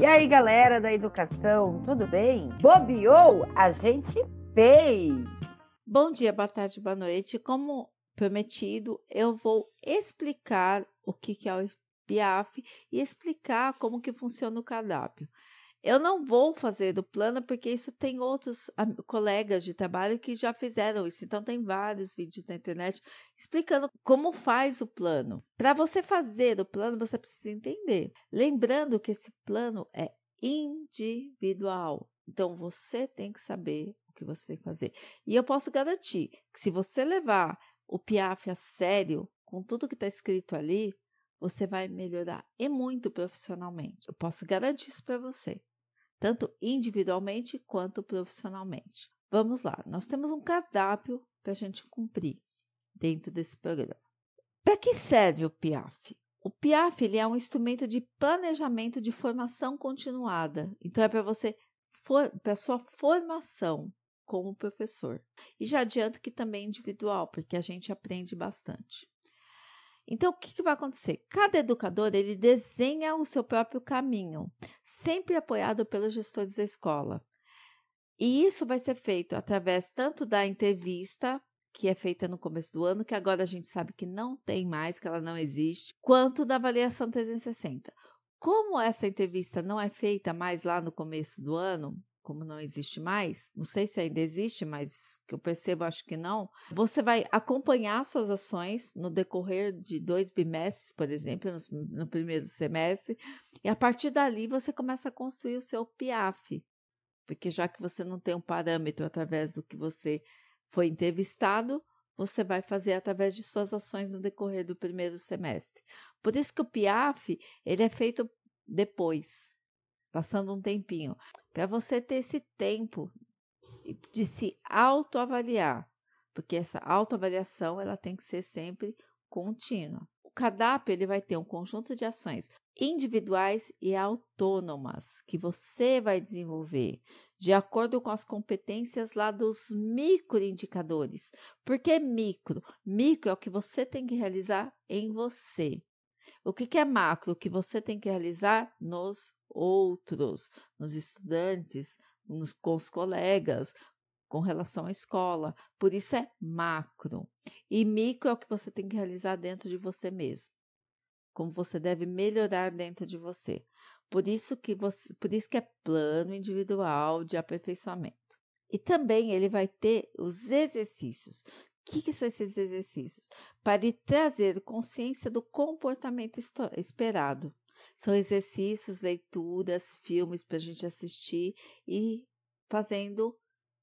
E aí, galera da educação, tudo bem? Bobeou? A gente fez! Bom dia, boa tarde, boa noite. Como prometido, eu vou explicar o que é o PIAF e explicar como que funciona o cardápio. Eu não vou fazer o plano porque isso tem outros colegas de trabalho que já fizeram isso. Então tem vários vídeos na internet explicando como faz o plano. Para você fazer o plano, você precisa entender. Lembrando que esse plano é individual. Então você tem que saber o que você tem que fazer. E eu posso garantir que se você levar o PIAF a sério, com tudo que está escrito ali, você vai melhorar e muito profissionalmente. Eu posso garantir isso para você tanto individualmente quanto profissionalmente. Vamos lá, nós temos um cardápio para a gente cumprir dentro desse programa. Para que serve o PIAF? O PIAF ele é um instrumento de planejamento de formação continuada. Então é para você para sua formação como professor. E já adianto que também é individual, porque a gente aprende bastante. Então, o que, que, vai acontecer? Cada educador ele desenha o seu próprio caminho, sempre apoiado pelos gestores da escola. E isso vai ser feito através tanto da entrevista, que é feita no começo do ano, que agora a gente sabe que não tem mais, que ela não existe, quanto da avaliação 360. Como essa entrevista não é feita mais lá no começo do ano, como não existe mais, não sei se ainda existe, mas que eu percebo, acho que não. Você vai acompanhar suas ações no decorrer de dois bimestres, por exemplo, no, no primeiro semestre, e a partir dali você começa a construir o seu PIAF, porque já que você não tem um parâmetro através do que você foi entrevistado, você vai fazer através de suas ações no decorrer do primeiro semestre. Por isso que o PIAF ele é feito depois, passando um tempinho, para você ter esse tempo de se autoavaliar, porque essa autoavaliação ela tem que ser sempre contínua. O cardápio ele vai ter um conjunto de ações individuais e autônomas que você vai desenvolver de acordo com as competências lá dos microindicadores. Por que micro? Micro é o que você tem que realizar em você. O que, que é macro? O que você tem que realizar nos outros, nos estudantes, nos, com os colegas, com relação à escola. Por isso é macro. E micro é o que você tem que realizar dentro de você mesmo. Como você deve melhorar dentro de você. Por isso que você, por isso que é plano individual de aperfeiçoamento. E também ele vai ter os exercícios. O que, que são esses exercícios? Para trazer consciência do comportamento esperado. São exercícios, leituras, filmes para a gente assistir e fazendo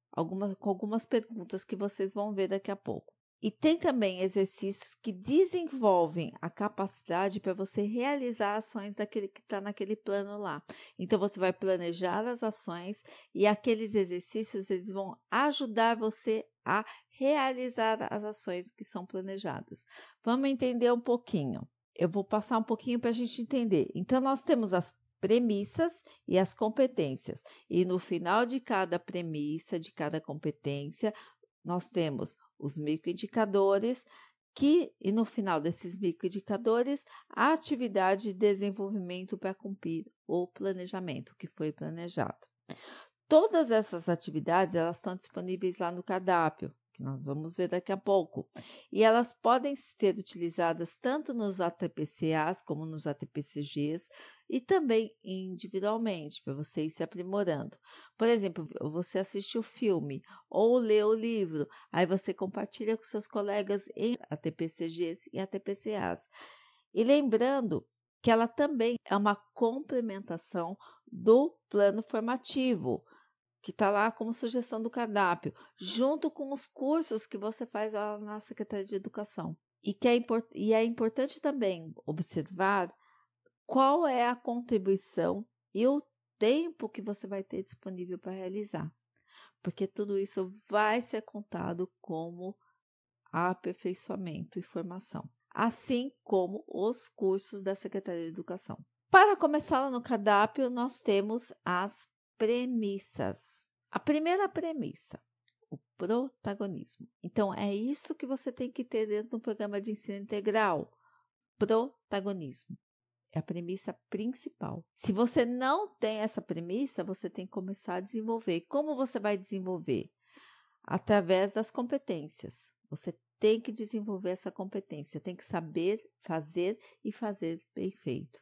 algumas, com algumas perguntas que vocês vão ver daqui a pouco. E tem também exercícios que desenvolvem a capacidade para você realizar ações daquele que está naquele plano lá. Então você vai planejar as ações e aqueles exercícios eles vão ajudar você a realizar as ações que são planejadas. Vamos entender um pouquinho eu vou passar um pouquinho para a gente entender. Então, nós temos as premissas e as competências. E no final de cada premissa, de cada competência, nós temos os microindicadores, que, e no final desses microindicadores, a atividade de desenvolvimento para cumprir o planejamento que foi planejado. Todas essas atividades elas estão disponíveis lá no cardápio que nós vamos ver daqui a pouco. E elas podem ser utilizadas tanto nos ATPCAs como nos ATPCGs e também individualmente, para você ir se aprimorando. Por exemplo, você assiste o filme ou lê o livro, aí você compartilha com seus colegas em ATPCGs e ATPCAs. E lembrando que ela também é uma complementação do plano formativo que está lá como sugestão do cardápio, junto com os cursos que você faz lá na Secretaria de Educação. E, que é, e é importante também observar qual é a contribuição e o tempo que você vai ter disponível para realizar, porque tudo isso vai ser contado como aperfeiçoamento e formação, assim como os cursos da Secretaria de Educação. Para começar no cardápio, nós temos as premissas. A primeira premissa, o protagonismo. Então, é isso que você tem que ter dentro do programa de ensino integral: protagonismo. É a premissa principal. Se você não tem essa premissa, você tem que começar a desenvolver. Como você vai desenvolver? Através das competências. Você tem que desenvolver essa competência, tem que saber fazer e fazer bem feito.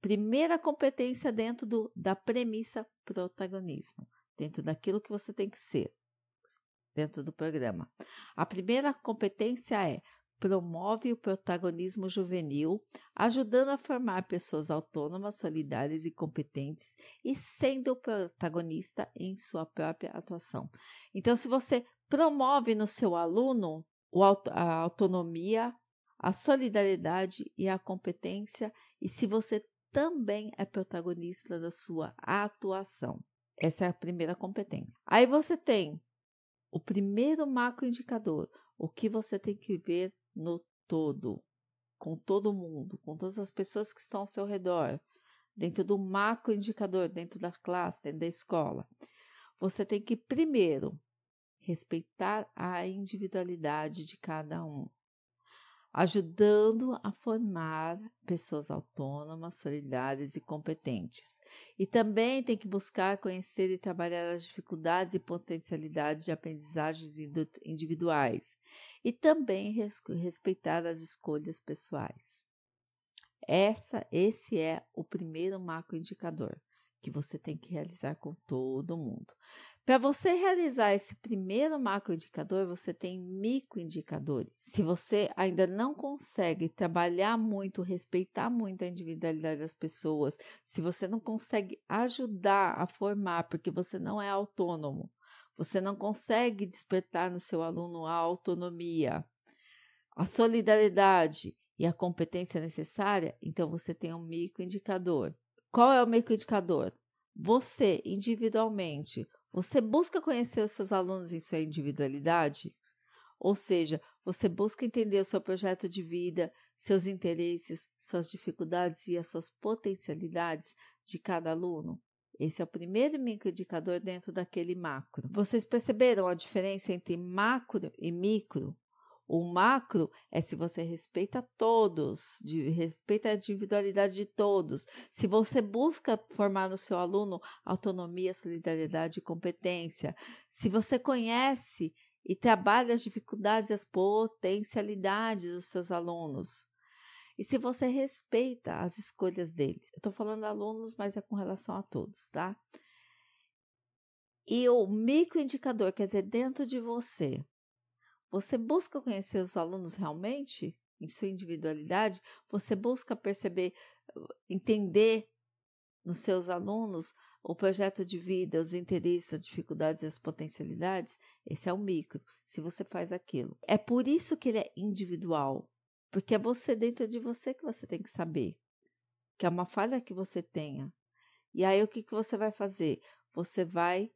Primeira competência dentro do, da premissa protagonismo, dentro daquilo que você tem que ser, dentro do programa. A primeira competência é promove o protagonismo juvenil, ajudando a formar pessoas autônomas, solidárias e competentes e sendo o protagonista em sua própria atuação. Então, se você promove no seu aluno a autonomia, a solidariedade e a competência, e se você também é protagonista da sua atuação. Essa é a primeira competência. Aí você tem o primeiro macroindicador, o que você tem que ver no todo, com todo mundo, com todas as pessoas que estão ao seu redor, dentro do macroindicador, dentro da classe, dentro da escola. Você tem que primeiro respeitar a individualidade de cada um, ajudando a formar pessoas autônomas, solidárias e competentes. E também tem que buscar conhecer e trabalhar as dificuldades e potencialidades de aprendizagens individuais e também respeitar as escolhas pessoais. Essa, esse é o primeiro macroindicador que você tem que realizar com todo mundo. Para você realizar esse primeiro macroindicador, você tem microindicadores. Se você ainda não consegue trabalhar muito, respeitar muito a individualidade das pessoas, se você não consegue ajudar a formar, porque você não é autônomo, você não consegue despertar no seu aluno a autonomia, a solidariedade e a competência necessária, então você tem um microindicador. Qual é o microindicador? Você, individualmente, você busca conhecer os seus alunos em sua individualidade? Ou seja, você busca entender o seu projeto de vida, seus interesses, suas dificuldades e as suas potencialidades de cada aluno? Esse é o primeiro microindicador dentro daquele macro. Vocês perceberam a diferença entre macro e micro? O macro é se você respeita todos, de, respeita a individualidade de todos. Se você busca formar no seu aluno autonomia, solidariedade e competência. Se você conhece e trabalha as dificuldades e as potencialidades dos seus alunos. E se você respeita as escolhas deles. Estou falando alunos, mas é com relação a todos, tá? E o microindicador, quer dizer, dentro de você, você busca conhecer os alunos realmente em sua individualidade? Você busca perceber, entender nos seus alunos o projeto de vida, os interesses, as dificuldades e as potencialidades? Esse é o micro, se você faz aquilo. É por isso que ele é individual, porque é você dentro de você que você tem que saber, que é uma falha que você tenha. E aí o que, que você vai fazer? Você vai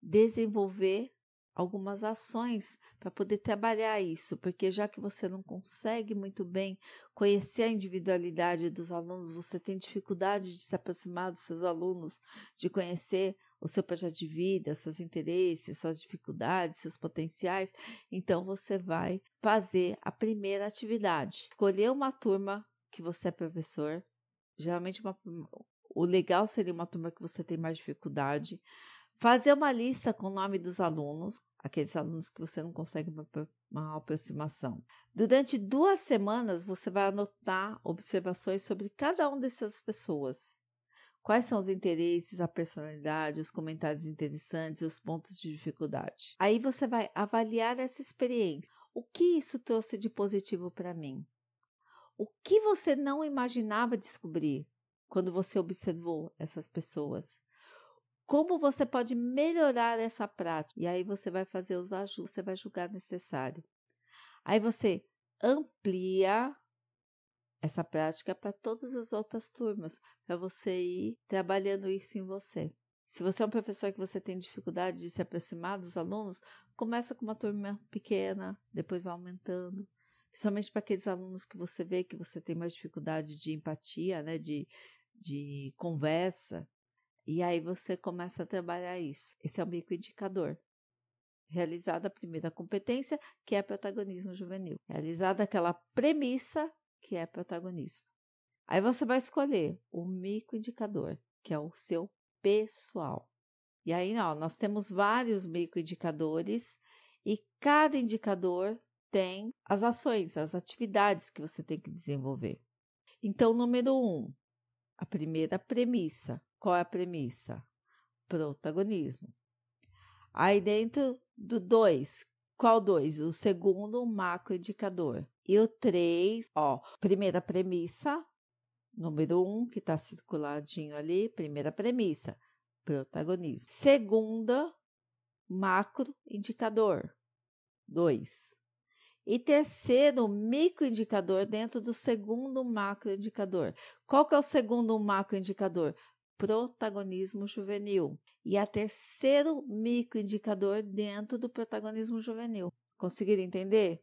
desenvolver algumas ações para poder trabalhar isso, porque já que você não consegue muito bem conhecer a individualidade dos alunos, você tem dificuldade de se aproximar dos seus alunos, de conhecer o seu projeto de vida, seus interesses, suas dificuldades, seus potenciais, então você vai fazer a primeira atividade. Escolher uma turma que você é professor, geralmente uma, o legal seria uma turma que você tem mais dificuldade Fazer uma lista com o nome dos alunos, aqueles alunos que você não consegue uma, uma aproximação. Durante duas semanas, você vai anotar observações sobre cada uma dessas pessoas. Quais são os interesses, a personalidade, os comentários interessantes os pontos de dificuldade. Aí você vai avaliar essa experiência. O que isso trouxe de positivo para mim? O que você não imaginava descobrir quando você observou essas pessoas? Como você pode melhorar essa prática. E aí você vai fazer os ajustes, você vai julgar necessário. Aí você amplia essa prática para todas as outras turmas, para você ir trabalhando isso em você. Se você é um professor que você tem dificuldade de se aproximar dos alunos, começa com uma turma pequena, depois vai aumentando. Principalmente para aqueles alunos que você vê que você tem mais dificuldade de empatia, né, de, de conversa. E aí você começa a trabalhar isso. Esse é o microindicador. Realizada a primeira competência, que é protagonismo juvenil. Realizada aquela premissa, que é protagonismo. Aí você vai escolher o microindicador, que é o seu pessoal. E aí, ó, nós temos vários microindicadores e cada indicador tem as ações, as atividades que você tem que desenvolver. Então, número um, a primeira premissa. Qual é a premissa? Protagonismo. Aí dentro do dois, qual dois? O segundo macroindicador. E o três, ó, primeira premissa, número um, que está circuladinho ali, primeira premissa, protagonismo. Segunda, macro indicador, dois. E terceiro, microindicador dentro do segundo macroindicador. Qual que é o segundo macroindicador? Protagonismo juvenil. E a terceiro microindicador dentro do protagonismo juvenil. Conseguiram entender?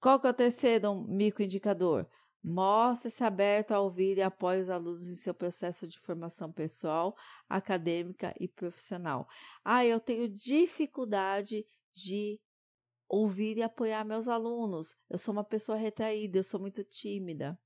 Qual que é o terceiro microindicador? Mostre-se aberto a ouvir e apoie os alunos em seu processo de formação pessoal, acadêmica e profissional. Ah, eu tenho dificuldade de ouvir e apoiar meus alunos. Eu sou uma pessoa retraída, eu sou muito tímida.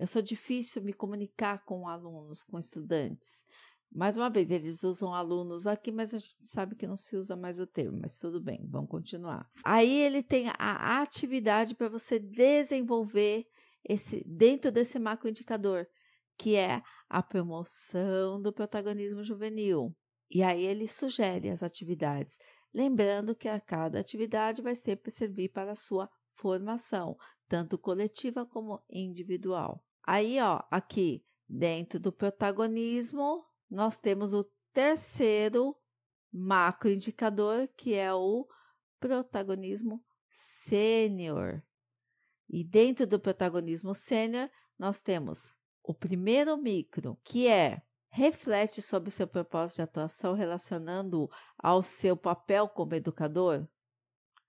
Eu sou difícil me comunicar com alunos, com estudantes. Mais uma vez, eles usam alunos aqui, mas a gente sabe que não se usa mais o termo, mas tudo bem, vamos continuar. Aí ele tem a atividade para você desenvolver esse dentro desse macroindicador, que é a promoção do protagonismo juvenil. E aí ele sugere as atividades, lembrando que a cada atividade vai sempre servir para a sua formação, tanto coletiva como individual. Aí, ó, aqui dentro do protagonismo, nós temos o terceiro macroindicador, que é o protagonismo sênior. E dentro do protagonismo sênior, nós temos o primeiro micro, que é reflete sobre o seu propósito de atuação relacionando ao seu papel como educador,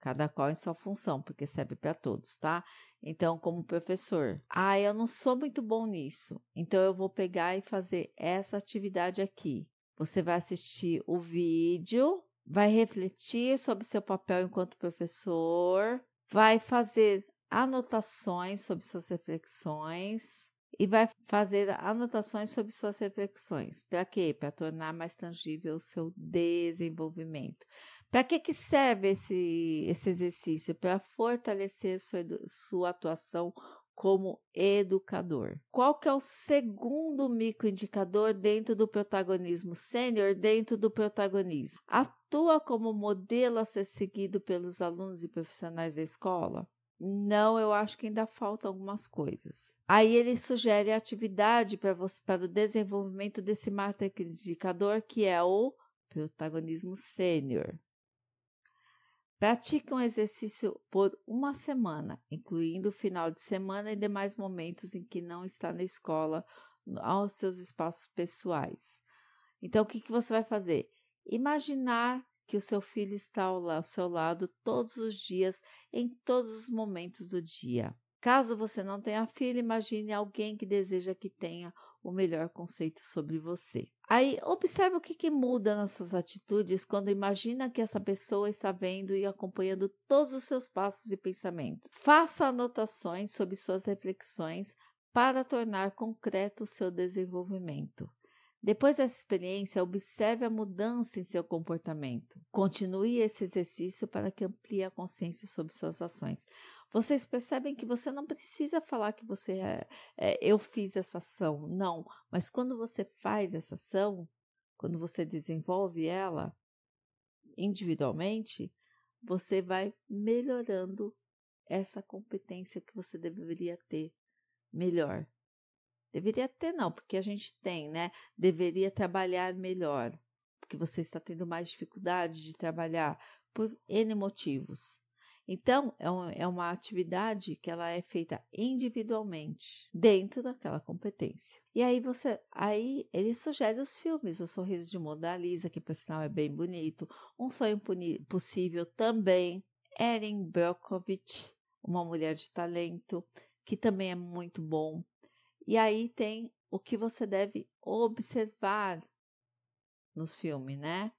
cada qual em sua função, porque serve para todos, tá? Então, como professor, ah, eu não sou muito bom nisso, então eu vou pegar e fazer essa atividade aqui. Você vai assistir o vídeo, vai refletir sobre seu papel enquanto professor, vai fazer anotações sobre suas reflexões e vai fazer anotações sobre suas reflexões. Para quê? Para tornar mais tangível o seu desenvolvimento. Para que, que serve esse, esse exercício? Para fortalecer sua, sua atuação como educador. Qual que é o segundo microindicador dentro do protagonismo sênior, dentro do protagonismo? Atua como modelo a ser seguido pelos alunos e profissionais da escola? Não, eu acho que ainda falta algumas coisas. Aí ele sugere atividade para você para o desenvolvimento desse indicador que é o protagonismo sênior. Pratique um exercício por uma semana, incluindo o final de semana e demais momentos em que não está na escola, aos seus espaços pessoais. Então, o que, que você vai fazer? Imaginar que o seu filho está ao seu lado todos os dias, em todos os momentos do dia. Caso você não tenha filho, imagine alguém que deseja que tenha o melhor conceito sobre você. Aí, observe o que, que muda nas suas atitudes quando imagina que essa pessoa está vendo e acompanhando todos os seus passos e pensamentos. Faça anotações sobre suas reflexões para tornar concreto o seu desenvolvimento. Depois dessa experiência, observe a mudança em seu comportamento. Continue esse exercício para que amplie a consciência sobre suas ações. Vocês percebem que você não precisa falar que você é, é, eu fiz essa ação, não. Mas quando você faz essa ação, quando você desenvolve ela individualmente, você vai melhorando essa competência que você deveria ter melhor. Deveria ter, não, porque a gente tem, né? Deveria trabalhar melhor, porque você está tendo mais dificuldade de trabalhar por N motivos. Então, é, um, é uma atividade que ela é feita individualmente, dentro daquela competência. E aí você, aí ele sugere os filmes, O Sorriso de Mona Lisa, que por sinal é bem bonito, Um Sonho Possível também, Erin Brockovich, Uma Mulher de Talento, que também é muito bom. E aí tem o que você deve observar nos filmes, né?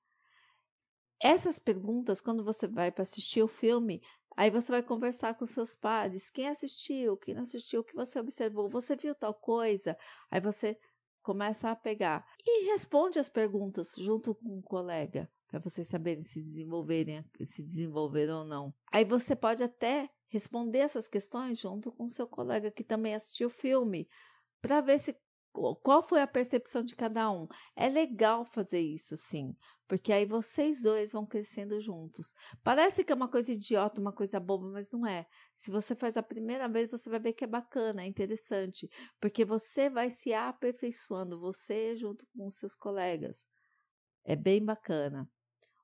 Essas perguntas, quando você vai para assistir o filme, Aí você vai conversar com seus pares, quem assistiu, quem não assistiu, o que você observou, você viu tal coisa? Aí você começa a pegar e responde as perguntas junto com o colega, para vocês saberem se desenvolverem, se desenvolveram ou não. Aí você pode até responder essas questões junto com seu colega que também assistiu o filme, para ver se qual foi a percepção de cada um. É legal fazer isso, sim, porque aí vocês dois vão crescendo juntos. Parece que é uma coisa idiota, uma coisa boba, mas não é. Se você faz a primeira vez, você vai ver que é bacana, é interessante, porque você vai se aperfeiçoando, você junto com os seus colegas. É bem bacana.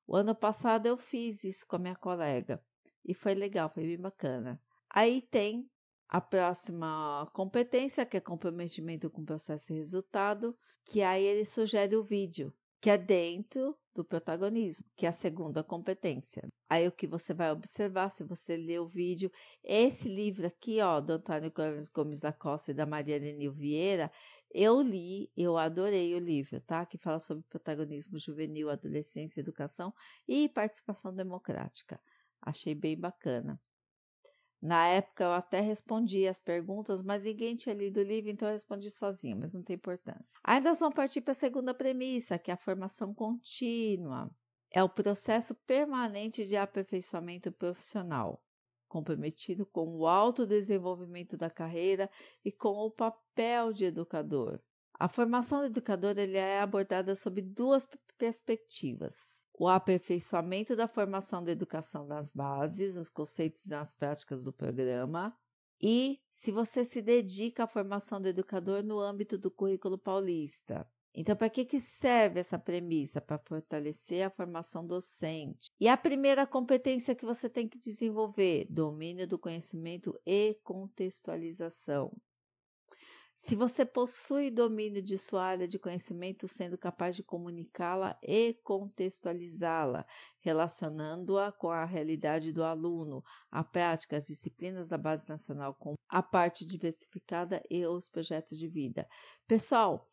O ano passado eu fiz isso com a minha colega e foi legal, foi bem bacana. Aí tem a próxima competência, que é comprometimento com processo e resultado, que aí ele sugere o vídeo, que é dentro do protagonismo, que é a segunda competência. Aí o que você vai observar se você ler o vídeo, esse livro aqui, ó, do Antônio Gomes da Costa e da Maria Lenil Vieira, eu li, eu adorei o livro, tá? Que fala sobre protagonismo juvenil, adolescência, educação e participação democrática. Achei bem bacana. Na época eu até respondi as perguntas, mas ninguém tinha lido o livro, então eu respondi sozinha, mas não tem importância. Nós vamos partir para a segunda premissa, que é a formação contínua. É o processo permanente de aperfeiçoamento profissional, comprometido com o autodesenvolvimento da carreira e com o papel de educador. A formação do educador ele é abordada sob duas perspectivas o aperfeiçoamento da formação da educação nas bases, nos conceitos e nas práticas do programa, e se você se dedica à formação do educador no âmbito do currículo paulista. Então, para que, que serve essa premissa? Para fortalecer a formação docente. E a primeira competência que você tem que desenvolver: domínio do conhecimento e contextualização. Se você possui domínio de sua área de conhecimento, sendo capaz de comunicá-la e contextualizá-la, relacionando-a com a realidade do aluno, a prática, as disciplinas da Base Nacional, com a parte diversificada e os projetos de vida. Pessoal,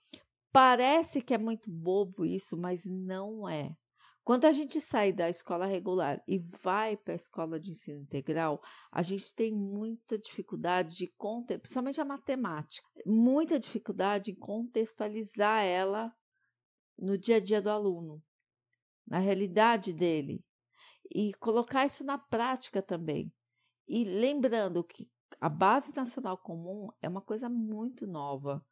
parece que é muito bobo isso, mas não é. Quando a gente sai da escola regular e vai para a escola de ensino integral, a gente tem muita dificuldade de, principalmente a matemática, muita dificuldade em contextualizar ela no dia a dia do aluno, na realidade dele, e colocar isso na prática também. E lembrando que a base nacional comum é uma coisa muito nova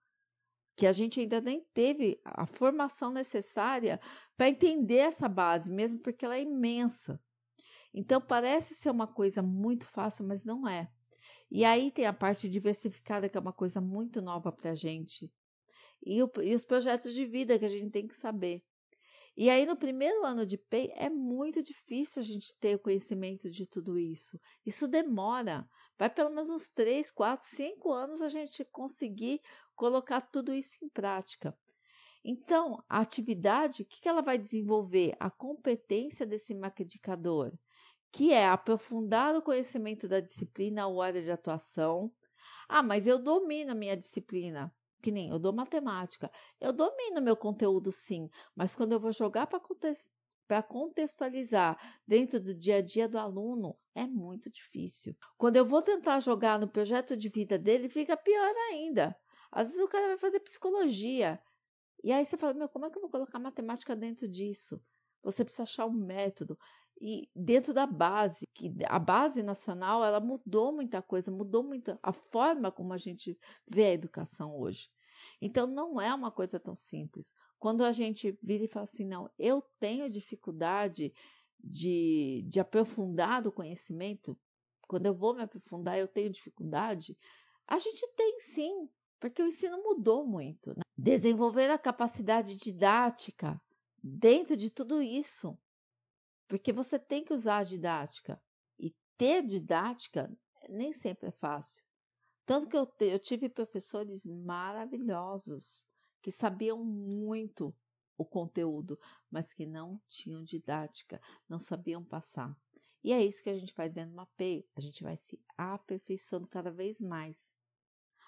que a gente ainda nem teve a formação necessária para entender essa base, mesmo porque ela é imensa. Então parece ser uma coisa muito fácil, mas não é. E aí tem a parte diversificada, que é uma coisa muito nova para a gente. E, o, e os projetos de vida que a gente tem que saber. E aí, no primeiro ano de PEI, é muito difícil a gente ter o conhecimento de tudo isso. Isso demora. Vai pelo menos uns 3, 4, 5 anos a gente conseguir colocar tudo isso em prática. Então, a atividade, o que ela vai desenvolver? A competência desse maquedicador, que é aprofundar o conhecimento da disciplina ou área de atuação. Ah, mas eu domino a minha disciplina, que nem eu dou matemática. Eu domino meu conteúdo sim, mas quando eu vou jogar para contextualizar dentro do dia a dia do aluno, é muito difícil. Quando eu vou tentar jogar no projeto de vida dele, fica pior ainda. Às vezes o cara vai fazer psicologia. E aí você fala, meu, como é que eu vou colocar matemática dentro disso? Você precisa achar um método. E dentro da base, que a base nacional, ela mudou muita coisa, mudou muito a forma como a gente vê a educação hoje. Então não é uma coisa tão simples. Quando a gente vira e fala assim, não, eu tenho dificuldade de, de aprofundar o conhecimento, quando eu vou me aprofundar, eu tenho dificuldade, a gente tem sim, porque o ensino mudou muito. Né? Desenvolver a capacidade didática dentro de tudo isso, porque você tem que usar a didática. E ter didática nem sempre é fácil. Tanto que eu, te, eu tive professores maravilhosos que sabiam muito o conteúdo, mas que não tinham didática, não sabiam passar. E é isso que a gente faz dentro do MAPEI. A gente vai se aperfeiçoando cada vez mais.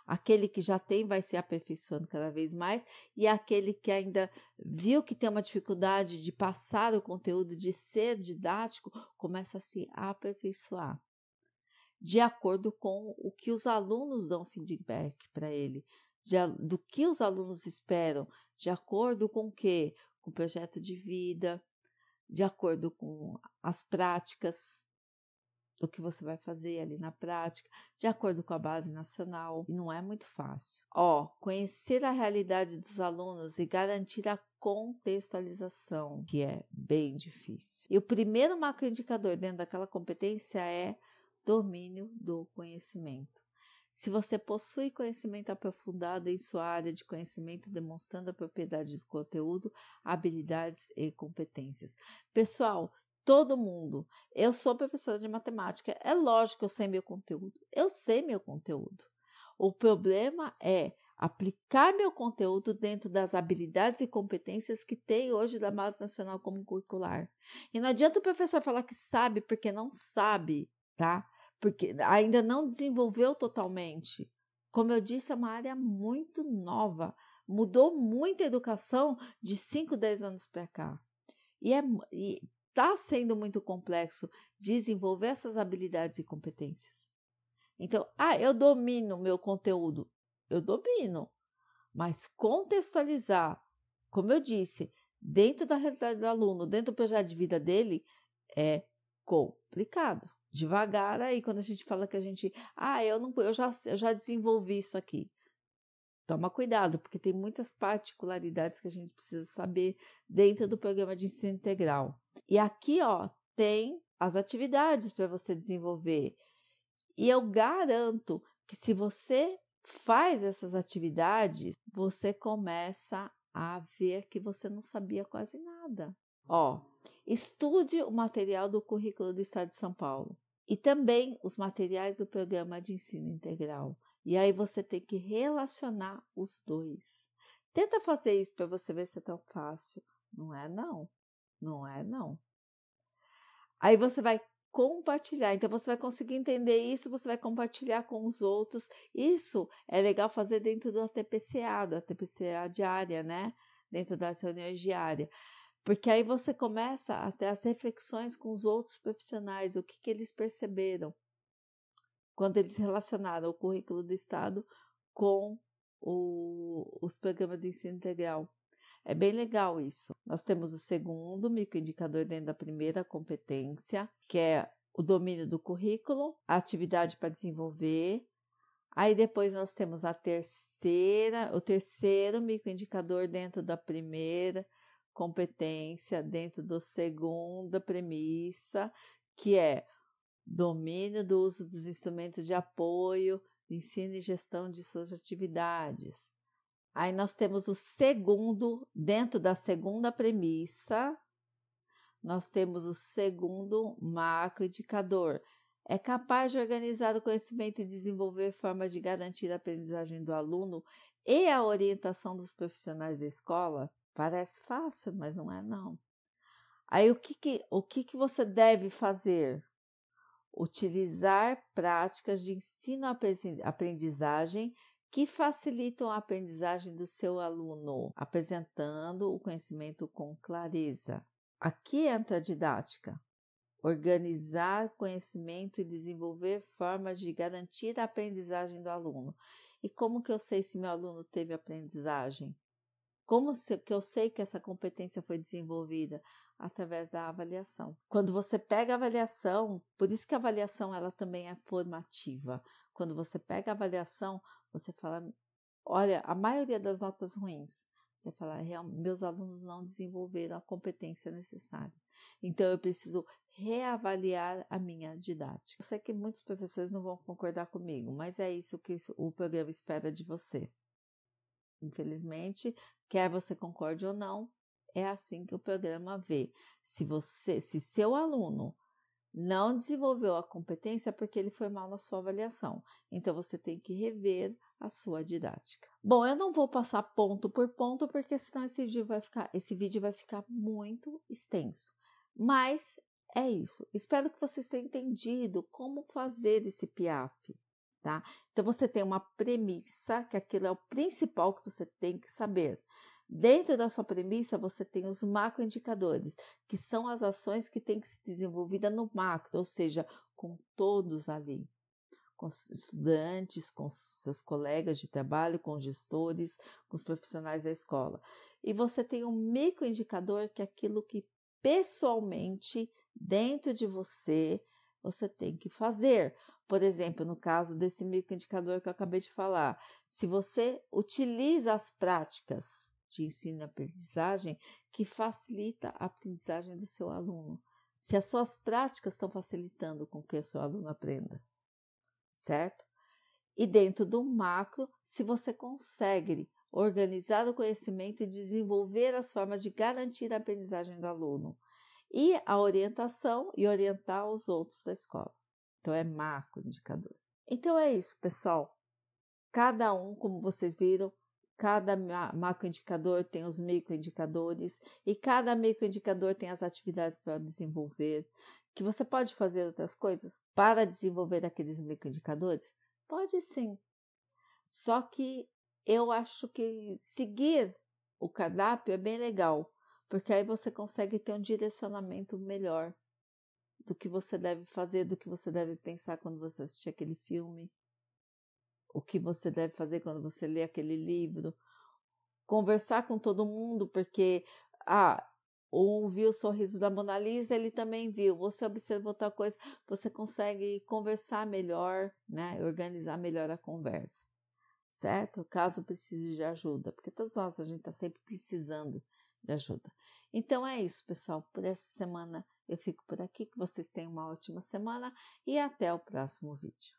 Aquele que já tem vai se aperfeiçoando cada vez mais, e aquele que ainda viu que tem uma dificuldade de passar o conteúdo, de ser didático, começa a se aperfeiçoar. de acordo com o que os alunos dão feedback para ele, de, do que os alunos esperam, de acordo com o que? Com o projeto de vida, de acordo com as práticas do que você vai fazer ali na prática, de acordo com a base nacional, e não é muito fácil. Ó, conhecer a realidade dos alunos e garantir a contextualização, que é bem difícil. E o primeiro macroindicador dentro daquela competência é domínio do conhecimento. Se você possui conhecimento aprofundado em sua área de conhecimento, demonstrando a propriedade do conteúdo, habilidades e competências. Pessoal, todo mundo. Eu sou professora de matemática. É lógico que eu sei meu conteúdo. Eu sei meu conteúdo. O problema é aplicar meu conteúdo dentro das habilidades e competências que tem hoje da Base Nacional como Curricular. E não adianta o professor falar que sabe porque não sabe, tá? Porque ainda não desenvolveu totalmente. Como eu disse, é uma área muito nova. Mudou muito a educação de 5, 10 anos para cá. E, é, e está sendo muito complexo desenvolver essas habilidades e competências. Então, ah, eu domino meu conteúdo. Eu domino. Mas contextualizar, como eu disse, dentro da realidade do aluno, dentro do projeto de vida dele, é complicado. Devagar aí, quando a gente fala que a gente, ah, eu não, eu já, eu já desenvolvi isso aqui. Toma cuidado, porque tem muitas particularidades que a gente precisa saber dentro do programa de ensino integral. E aqui, ó, tem as atividades para você desenvolver. E eu garanto que se você faz essas atividades, você começa a ver que você não sabia quase nada. Ó, estude o material do currículo do Estado de São Paulo e também os materiais do programa de ensino integral. E aí você tem que relacionar os dois. Tenta fazer isso para você ver se é tão fácil. Não é não. Não é não. Aí você vai compartilhar. Então você vai conseguir entender isso, você vai compartilhar com os outros. Isso é legal fazer dentro do ATPCA, do ATPCA diária, né? Dentro das reuniões diárias. Porque aí você começa a ter as reflexões com os outros profissionais, o que, que eles perceberam quando eles relacionaram o currículo do Estado com o, os programas de ensino integral. É bem legal isso. Nós temos o segundo microindicador dentro da primeira competência, que é o domínio do currículo, a atividade para desenvolver. Aí depois nós temos a terceira, o terceiro microindicador dentro da primeira competência, dentro da segunda premissa, que é domínio do uso dos instrumentos de apoio, ensino e gestão de suas atividades. Aí nós temos o segundo, dentro da segunda premissa, nós temos o segundo macroindicador. É capaz de organizar o conhecimento e desenvolver formas de garantir a aprendizagem do aluno e a orientação dos profissionais da escola? Parece fácil, mas não é não. Aí o que, que, o que, que você deve fazer? Utilizar práticas de ensino-aprendizagem que facilitam a aprendizagem do seu aluno, apresentando o conhecimento com clareza. Aqui entra a didática. Organizar conhecimento e desenvolver formas de garantir a aprendizagem do aluno. E como que eu sei se meu aluno teve aprendizagem? Como que eu sei que essa competência foi desenvolvida? Através da avaliação. Quando você pega a avaliação, por isso que a avaliação ela também é formativa. Quando você pega a avaliação, você fala, olha, a maioria das notas ruins, você fala, meus alunos não desenvolveram a competência necessária. Então eu preciso reavaliar a minha didática. Eu sei que muitos professores não vão concordar comigo, mas é isso que o programa espera de você. Infelizmente, quer você concorde ou não, é assim que o programa vê. Se você, se seu aluno não desenvolveu a competência é porque ele foi mal na sua avaliação. Então você tem que rever a sua didática. Bom, eu não vou passar ponto por ponto porque senão esse vídeo vai ficar, esse vídeo vai ficar muito extenso. Mas é isso. Espero que vocês tenham entendido como fazer esse PIAF, tá? Então você tem uma premissa, que aquilo é o principal que você tem que saber. Dentro da sua premissa, você tem os macroindicadores, que são as ações que têm que ser desenvolvidas no macro, ou seja, com todos ali. com estudantes, com seus colegas de trabalho, com gestores, com os profissionais da escola. E você tem um microindicador que é aquilo que pessoalmente, dentro de você, você tem que fazer. Por exemplo, no caso desse microindicador que eu acabei de falar, se você utiliza as práticas de ensino e aprendizagem que facilita a aprendizagem do seu aluno. Se as suas práticas estão facilitando com que o seu aluno aprenda, certo? E dentro do macro, se você consegue organizar o conhecimento e desenvolver as formas de garantir a aprendizagem do aluno e a orientação e orientar os outros da escola. Então é macro indicador. Então é isso, pessoal. Cada um, como vocês viram, cada macroindicador tem os microindicadores e cada microindicador tem as atividades para desenvolver. Que você pode fazer outras coisas para desenvolver aqueles microindicadores? Pode sim. Só que eu acho que seguir o cardápio é bem legal, porque aí você consegue ter um direcionamento melhor do que você deve fazer, do que você deve pensar quando você assistir aquele filme o que você deve fazer quando você lê aquele livro, conversar com todo mundo, porque ah, um viu o sorriso da Mona Lisa, ele também viu. Você observou outra coisa, você consegue conversar melhor, né? Organizar melhor a conversa, certo? Caso precise de ajuda, porque todos nós a gente está sempre precisando de ajuda. Então é isso, pessoal. Por essa semana eu fico por aqui. Que vocês tenham uma ótima semana e até o próximo vídeo.